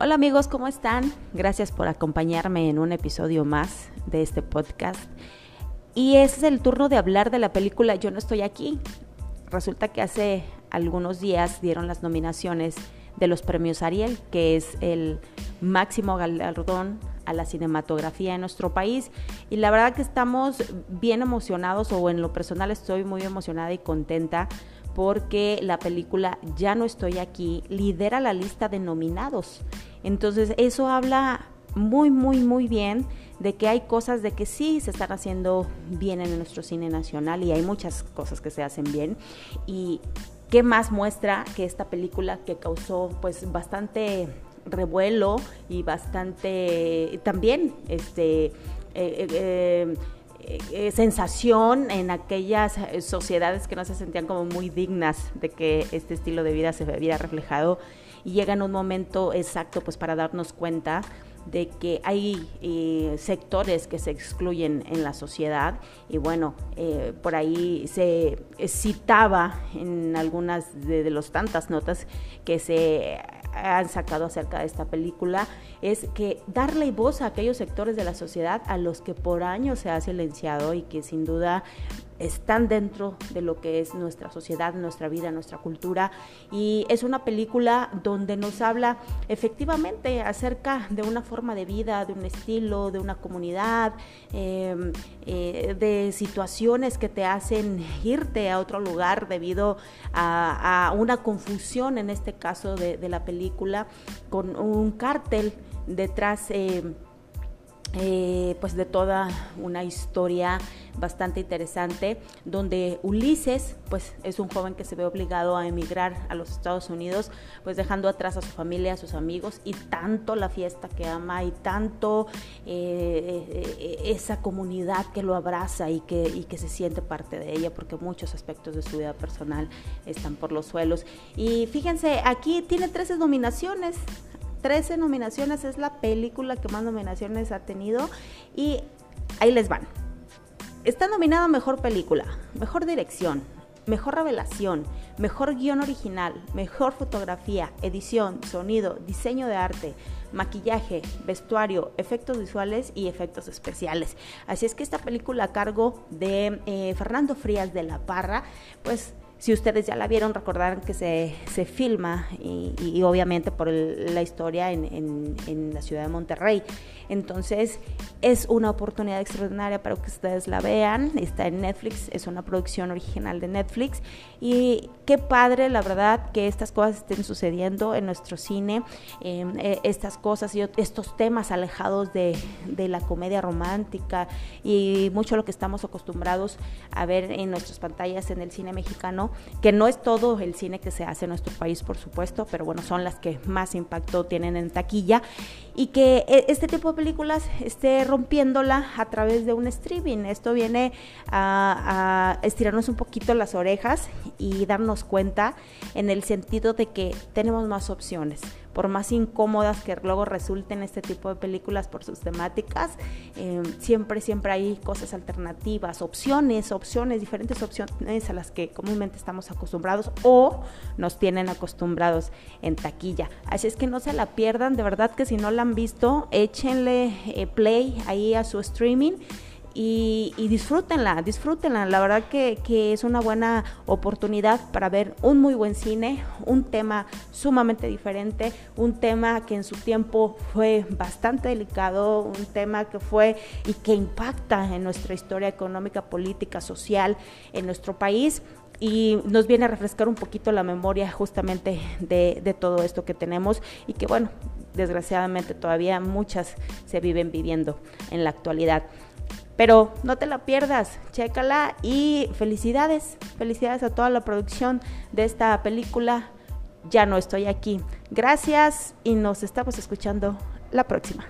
Hola amigos, ¿cómo están? Gracias por acompañarme en un episodio más de este podcast. Y es el turno de hablar de la película Yo no estoy aquí. Resulta que hace algunos días dieron las nominaciones de los premios Ariel, que es el máximo galardón a la cinematografía en nuestro país. Y la verdad que estamos bien emocionados, o en lo personal estoy muy emocionada y contenta porque la película Ya no estoy aquí lidera la lista de nominados. Entonces eso habla muy, muy, muy bien de que hay cosas de que sí se están haciendo bien en nuestro cine nacional y hay muchas cosas que se hacen bien. Y qué más muestra que esta película que causó pues bastante revuelo y bastante también este eh, eh, eh, sensación en aquellas sociedades que no se sentían como muy dignas de que este estilo de vida se viera reflejado y llega en un momento exacto pues para darnos cuenta de que hay eh, sectores que se excluyen en la sociedad y bueno, eh, por ahí se citaba en algunas de, los tantas notas que se han sacado acerca de esta película es que darle voz a aquellos sectores de la sociedad a los que por años se ha silenciado y que sin duda están dentro de lo que es nuestra sociedad, nuestra vida, nuestra cultura. Y es una película donde nos habla efectivamente acerca de una forma de vida, de un estilo, de una comunidad, em, eh, de situaciones que te hacen irte a otro lugar debido a, una confusión, en este caso de, la película, con un cártel detrás. Eh, eh, pues de toda una historia bastante interesante donde Ulises pues es un joven que se ve obligado a emigrar a los Estados Unidos pues dejando atrás a su familia a sus amigos y tanto la fiesta que ama y tanto eh, esa comunidad que lo abraza y que, y que se siente parte de ella porque muchos aspectos de su vida personal están por los suelos. Y fíjense aquí tiene 13 nominaciones 13 nominaciones, es la película que más nominaciones ha tenido y ahí les van. Está nominada Mejor Película, Mejor Dirección, Mejor Revelación, Mejor Guión Original, Mejor Fotografía, Edición, Sonido, Diseño de Arte, Maquillaje, Vestuario, Efectos Visuales y Efectos Especiales. Así es que esta película a cargo de eh, Fernando Frías de la Parra, pues si ustedes ya la vieron, recordarán que se, se filma y, obviamente por la historia en, en, la ciudad de Monterrey. Entonces es una oportunidad extraordinaria para que ustedes la vean. Está en Netflix, es una producción original de Netflix. Y qué padre, la verdad, que estas cosas estén sucediendo en nuestro cine. Em, eh, estas cosas y estos temas alejados de, de la comedia romántica y mucho lo que estamos acostumbrados a ver en nuestras pantallas en el cine mexicano que no es todo el cine que se hace en nuestro país, por supuesto, pero bueno, son las que más impacto tienen en taquilla y que e, este tipo de películas esté rompiéndola a través de un streaming. Esto viene a, a estirarnos un poquito las orejas y darnos cuenta en el sentido de que tenemos más opciones por más incómodas que luego resulten este tipo de películas por sus temáticas, eh, siempre, siempre hay cosas alternativas, opciones, opciones, diferentes opciones a las que comúnmente estamos acostumbrados o nos tienen acostumbrados en taquilla. Así es que no se la pierdan, de verdad que si no la visto, échenle eh, play ahí a su streaming y, disfrútenla, disfrútenla. La verdad que, es una buena oportunidad para ver un muy buen cine, un tema sumamente diferente, un tema que en su tiempo fue bastante delicado, un tema que fue y que impacta en nuestra historia económica, política, social en nuestro país y nos viene a refrescar un poquito la memoria justamente de, todo esto que tenemos y que bueno, desgraciadamente todavía muchas se viven viviendo en la actualidad. Pero no te la pierdas, chécala y felicidades, felicidades a toda la producción de esta película. Ya no estoy aquí. Gracias y nos estamos escuchando la próxima.